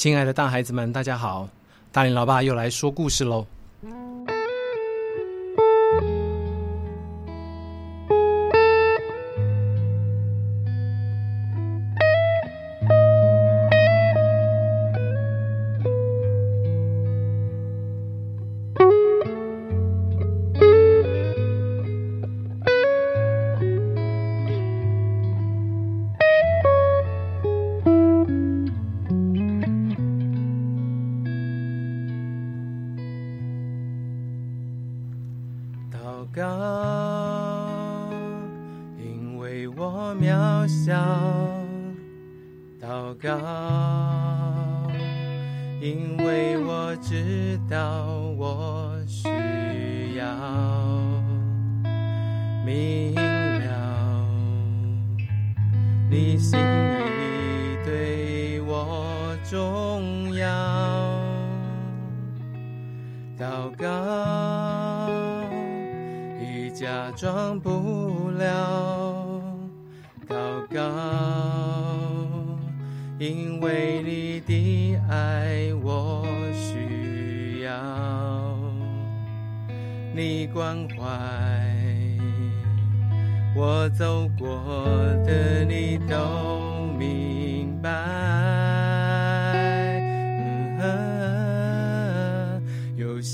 亲爱的大孩子们，大家好！大林老爸又来说故事喽。祷告，因为我渺小；祷告，因为我知道我需要明了你心意对我重要。祷告。假装不了祷告，因为你的爱我需要，你关怀我走过的，你都明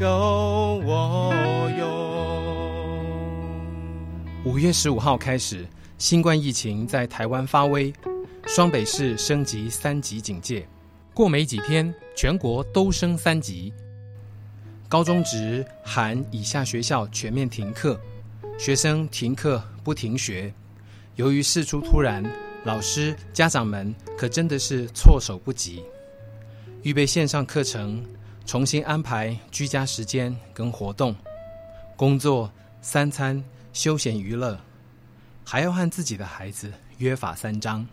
够我用。五月十五号开始，新冠疫情在台湾发威，双北市升级三级警戒，过没几天，全国都升三级。高中职含以下学校全面停课，学生停课不停学。由于事出突然。老师、家长们可真的是措手不及，预备线上课程，重新安排居家时间跟活动，工作、三餐、休闲娱乐，还要和自己的孩子约法三章。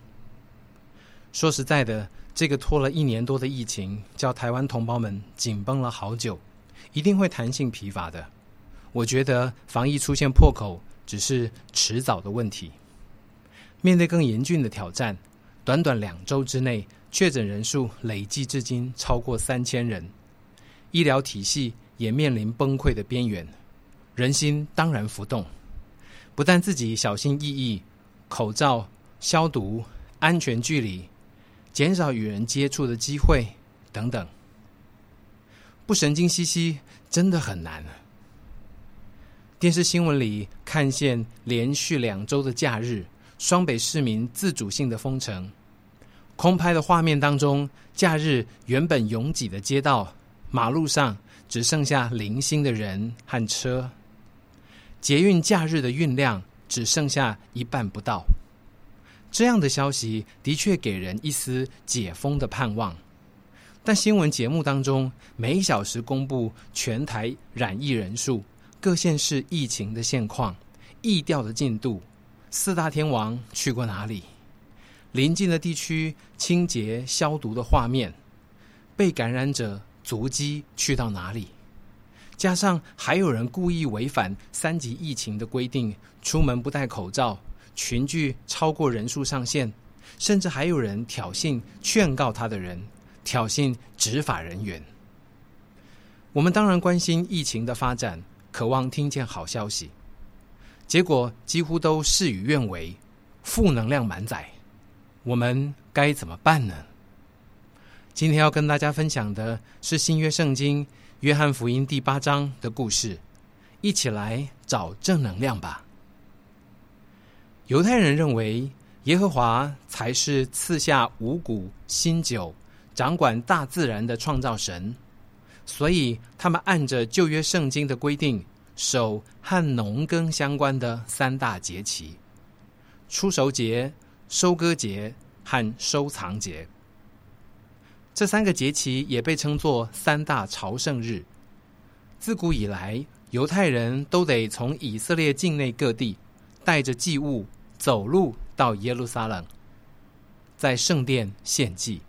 说实在的，这个拖了一年多的疫情，叫台湾同胞们紧绷了好久，一定会弹性疲乏的。我觉得防疫出现破口，只是迟早的问题。面对更严峻的挑战，短短两周之内，确诊人数累计至今超过三千人，医疗体系也面临崩溃的边缘，人心当然浮动。不但自己小心翼翼，口罩、消毒、安全距离，减少与人接触的机会等等，不神经兮兮真的很难。电视新闻里看见连续两周的假日。双北市民自主性的封城，空拍的画面当中，假日原本拥挤的街道，马路上只剩下零星的人和车，捷运假日的运量只剩下一半不到。这样的消息的确给人一丝解封的盼望，但新闻节目当中每小时公布全台染疫人数、各县市疫情的现况、疫调的进度。四大天王去过哪里？邻近的地区清洁消毒的画面，被感染者足迹去到哪里？加上还有人故意违反三级疫情的规定，出门不戴口罩，群聚超过人数上限，甚至还有人挑衅劝告他的人，挑衅执法人员。我们当然关心疫情的发展，渴望听见好消息。结果几乎都事与愿违，负能量满载，我们该怎么办呢？今天要跟大家分享的是新约圣经约翰福音第八章的故事，一起来找正能量吧。犹太人认为耶和华才是赐下五谷、新酒、掌管大自然的创造神，所以他们按着旧约圣经的规定，守和农耕相关的三大节期：出熟节、收割节和收藏节。这三个节期也被称作三大朝圣日。自古以来，犹太人都得从以色列境内各地带着祭物走路到耶路撒冷，在圣殿献祭。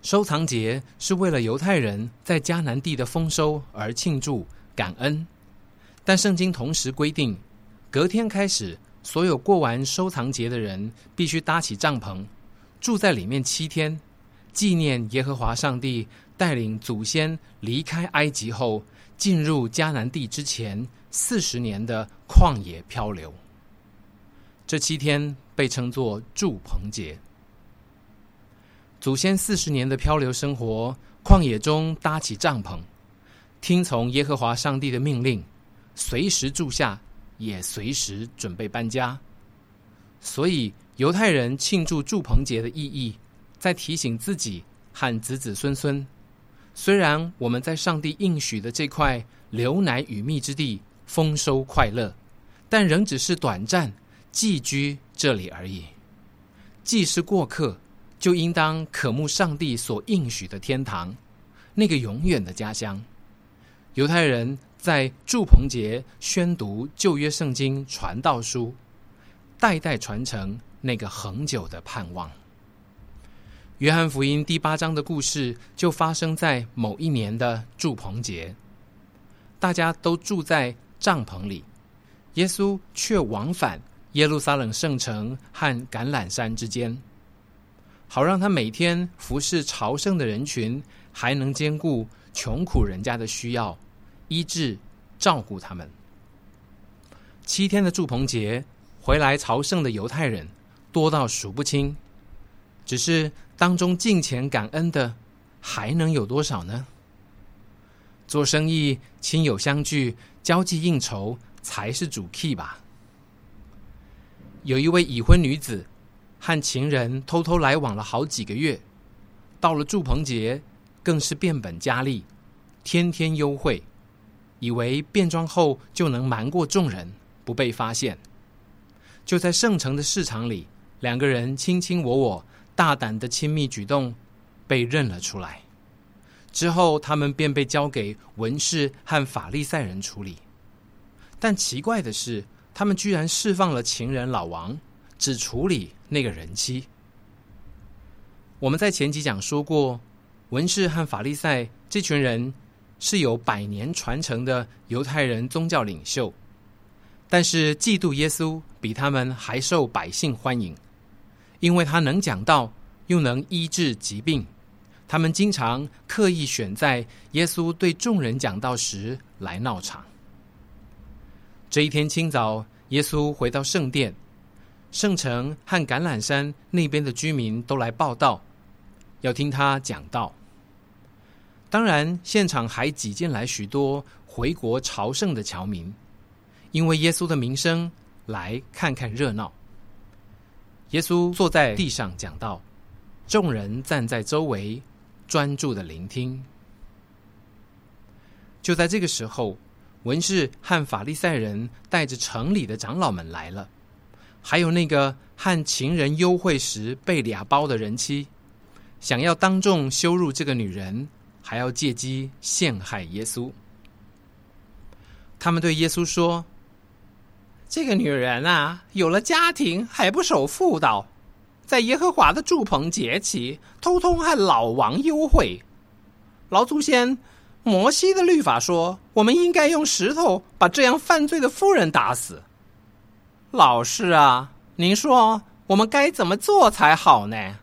收藏节是为了犹太人在迦南地的丰收而庆祝感恩，但圣经同时规定，隔天开始，所有过完收藏节的人必须搭起帐篷，住在里面七天。纪念耶和华上帝带领祖先离开埃及后进入迦南地之前四十年的旷野漂流，这七天被称作祝棚节。祖先四十年的漂流生活，旷野中搭起帐篷，听从耶和华上帝的命令，随时住下，也随时准备搬家。所以犹太人庆祝祝棚节的意义。在提醒自己和子子孙孙，虽然我们在上帝应许的这块流奶与蜜之地丰收快乐，但仍只是短暂寄居这里而已。既是过客，就应当渴慕上帝所应许的天堂，那个永远的家乡。犹太人在祝棚节宣读旧约圣经传道书，代代传承那个恒久的盼望。约翰福音第八章的故事就发生在某一年的祝棚节，大家都住在帐篷里，耶稣却往返耶路撒冷圣城和橄榄山之间，好让他每天服侍朝圣的人群，还能兼顾穷苦人家的需要，医治照顾他们。七天的祝棚节回来朝圣的犹太人多到数不清，只是。当中敬钱感恩的还能有多少呢？做生意亲友相聚交际应酬才是主 key 吧。有一位已婚女子和情人偷偷来往了好几个月，到了祝棚节更是变本加厉，天天幽会，以为变装后就能瞒过众人不被发现。就在圣城的市场里，两个人卿卿我我。大胆的亲密举动被认了出来，之后他们便被交给文士和法利赛人处理。但奇怪的是，他们居然释放了情人老王，只处理那个人妻。我们在前几讲说过，文士和法利赛这群人是有百年传承的犹太人宗教领袖，但是嫉妒耶稣比他们还受百姓欢迎。因为他能讲道，又能医治疾病，他们经常刻意选在耶稣对众人讲道时来闹场。这一天清早，耶稣回到圣殿，圣城和橄榄山那边的居民都来报道，要听他讲道。当然，现场还挤进来许多回国朝圣的侨民，因为耶稣的名声，来看看热闹。耶稣坐在地上讲道，众人站在周围专注的聆听。就在这个时候，文士和法利赛人带着城里的长老们来了，还有那个和情人幽会时被俩包的人妻，想要当众羞辱这个女人，还要借机陷害耶稣。他们对耶稣说。这个女人啊，有了家庭还不守妇道，在耶和华的祝棚节期偷偷和老王幽会。老祖先摩西的律法说，我们应该用石头把这样犯罪的妇人打死。老师啊，您说我们该怎么做才好呢？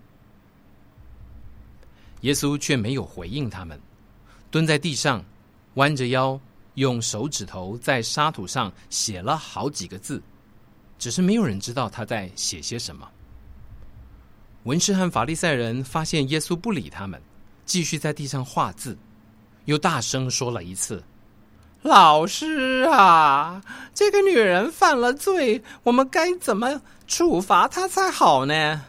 耶稣却没有回应他们，蹲在地上，弯着腰。用手指头在沙土上写了好几个字，只是没有人知道他在写些什么。文士和法利赛人发现耶稣不理他们，继续在地上画字，又大声说了一次：“老师啊，这个女人犯了罪，我们该怎么处罚她才好呢？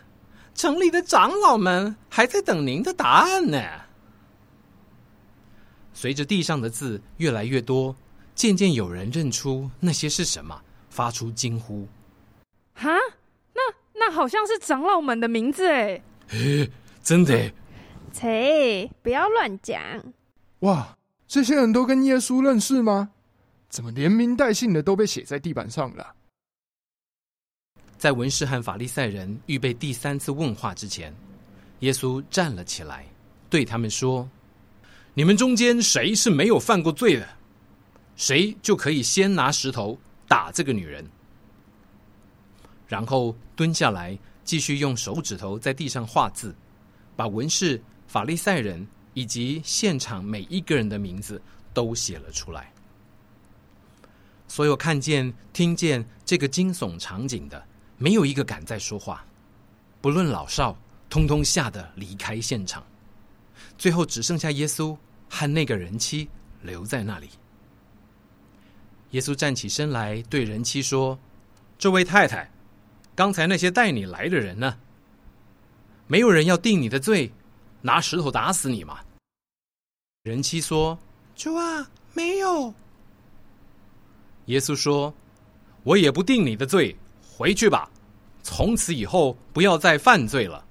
城里的长老们还在等您的答案呢。随着地上的字越来越多，渐渐有人认出那些是什么，发出惊呼：“哈，那那好像是长老们的名字哎！诶，真的？切，不要乱讲！哇！”这些人都跟耶稣认识吗？怎么连名带姓的都被写在地板上了？在文士和法利赛人预备第三次问话之前，耶稣站了起来，对他们说：“你们中间谁是没有犯过罪的，谁就可以先拿石头打这个女人。”然后蹲下来，继续用手指头在地上画字，把文士、法利赛人。以及现场每一个人的名字都写了出来。所有看见、听见这个惊悚场景的，没有一个敢再说话。不论老少，通通吓得离开现场。最后只剩下耶稣和那个人妻留在那里。耶稣站起身来，对人妻说：“这位太太，刚才那些带你来的人呢？没有人要定你的罪。”拿石头打死你吗？人妻说：“主啊，没有。”耶稣说：“我也不定你的罪，回去吧，从此以后不要再犯罪了。”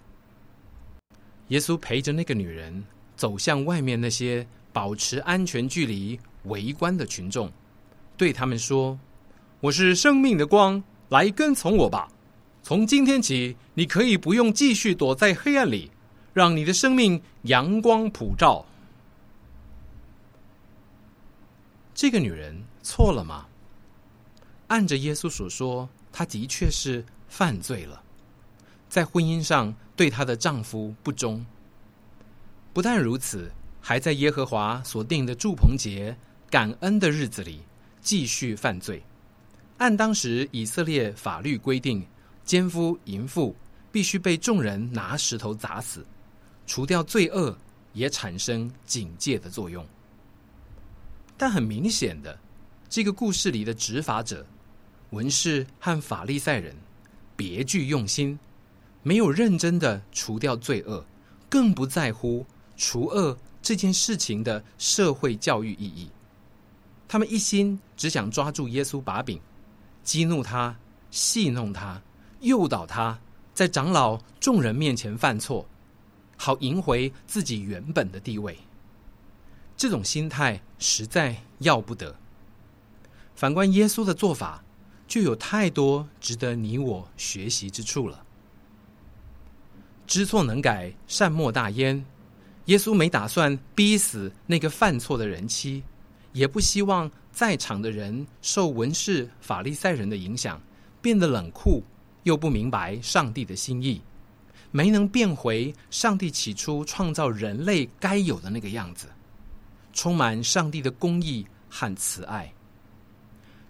耶稣陪着那个女人走向外面那些保持安全距离围观的群众，对他们说：“我是生命的光，来跟从我吧。从今天起，你可以不用继续躲在黑暗里。”让你的生命阳光普照。这个女人错了吗？按着耶稣所说，她的确是犯罪了，在婚姻上对她的丈夫不忠。不但如此，还在耶和华所定的祝棚节、感恩的日子里继续犯罪。按当时以色列法律规定，奸夫淫妇必须被众人拿石头砸死。除掉罪恶，也产生警戒的作用。但很明显的，这个故事里的执法者文士和法利赛人别具用心，没有认真的除掉罪恶，更不在乎除恶这件事情的社会教育意义。他们一心只想抓住耶稣把柄，激怒他，戏弄他，诱导他在长老众人面前犯错。好赢回自己原本的地位，这种心态实在要不得。反观耶稣的做法，就有太多值得你我学习之处了。知错能改，善莫大焉。耶稣没打算逼死那个犯错的人妻，也不希望在场的人受文士、法利赛人的影响，变得冷酷，又不明白上帝的心意。没能变回上帝起初创造人类该有的那个样子，充满上帝的公义和慈爱。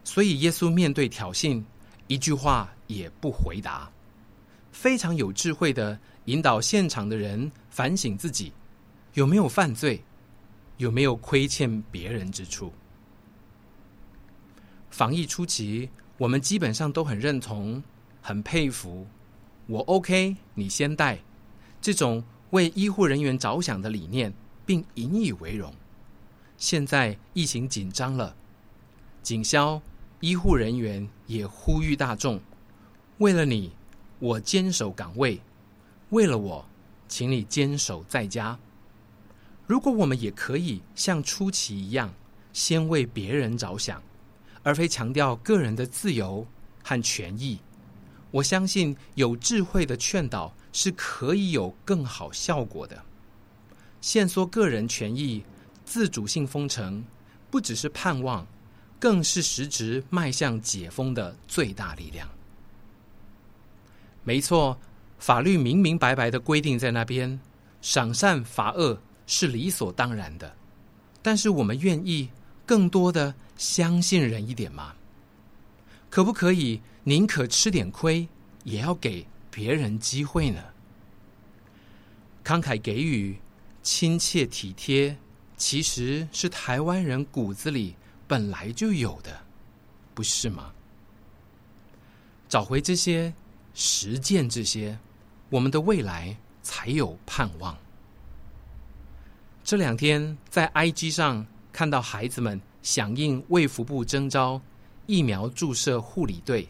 所以耶稣面对挑衅，一句话也不回答，非常有智慧的引导现场的人反省自己有没有犯罪，有没有亏欠别人之处。防疫初期，我们基本上都很认同，很佩服。我 OK，你先带，这种为医护人员着想的理念，并引以为荣。现在疫情紧张了，警消医护人员也呼吁大众：为了你，我坚守岗位；为了我，请你坚守在家。如果我们也可以像初期一样，先为别人着想，而非强调个人的自由和权益。我相信有智慧的劝导是可以有更好效果的。限缩个人权益、自主性封城，不只是盼望，更是实质迈向解封的最大力量。没错，法律明明白白的规定在那边，赏善罚恶是理所当然的。但是我们愿意更多的相信人一点吗？可不可以？宁可吃点亏，也要给别人机会呢。慷慨给予、亲切体贴，其实是台湾人骨子里本来就有的，不是吗？找回这些，实践这些，我们的未来才有盼望。这两天在 IG 上看到孩子们响应卫福部征召疫苗注射护理队，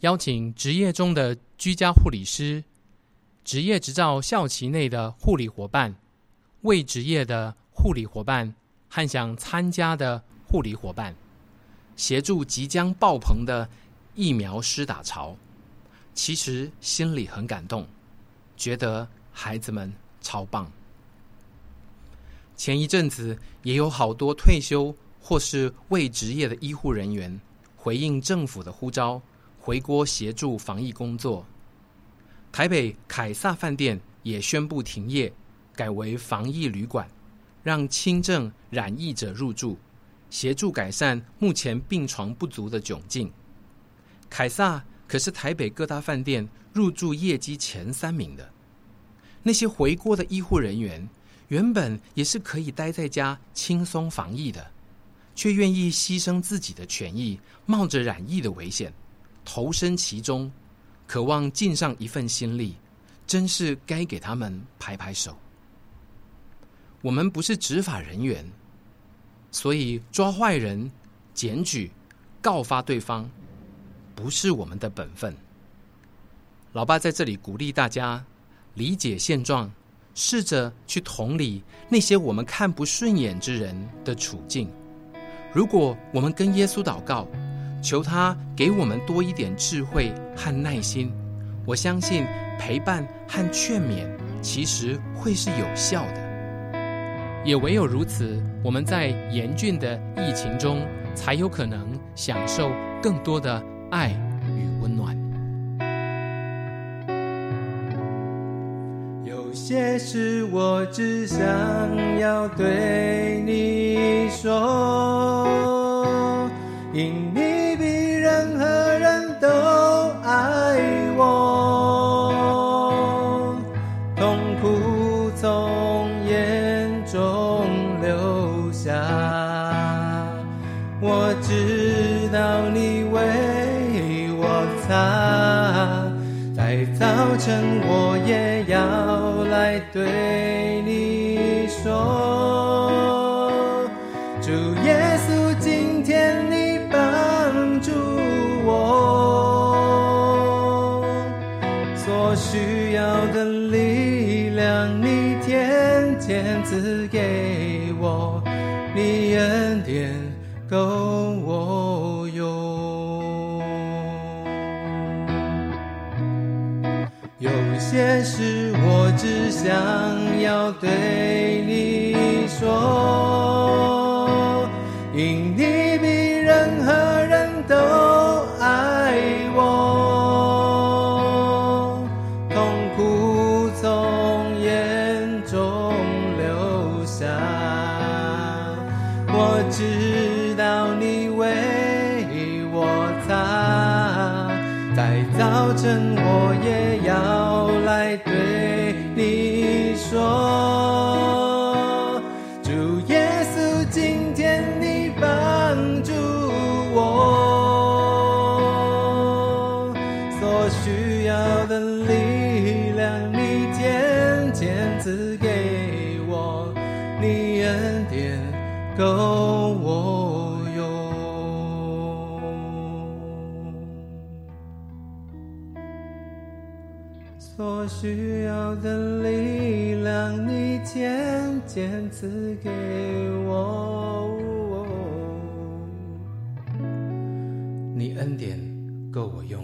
邀请职业中的居家护理师、职业执照校期内的护理伙伴、未职业的护理伙伴和想参加的护理伙伴，协助即将爆棚的疫苗施打潮。其实心里很感动，觉得孩子们超棒。前一阵子也有好多退休或是未职业的医护人员回应政府的呼召，回国协助防疫工作。台北凯撒饭店也宣布停业，改为防疫旅馆，让轻症染疫者入住，协助改善目前病床不足的窘境。凯撒可是台北各大饭店入住业绩前三名的，那些回国的医护人员。原本也是可以待在家轻松防疫的，却愿意牺牲自己的权益，冒着染疫的危险，投身其中，渴望尽上一份心力，真是该给他们拍拍手。我们不是执法人员，所以抓坏人、检举、告发对方，不是我们的本分。老爸在这里鼓励大家理解现状。试着去同理那些我们看不顺眼之人的处境。如果我们跟耶稣祷告，求他给我们多一点智慧和耐心，我相信陪伴和劝勉其实会是有效的。也唯有如此，我们在严峻的疫情中，才有可能享受更多的爱与温暖。有。些事我只想要对你说，对你说，主耶稣，今天你帮助我，所需要的力量你天天赐给我，你恩典够想要对够我用，所需要的力量。你渐渐赐给我，你恩典够我用。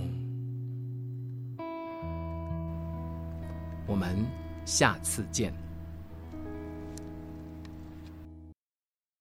我们下次见。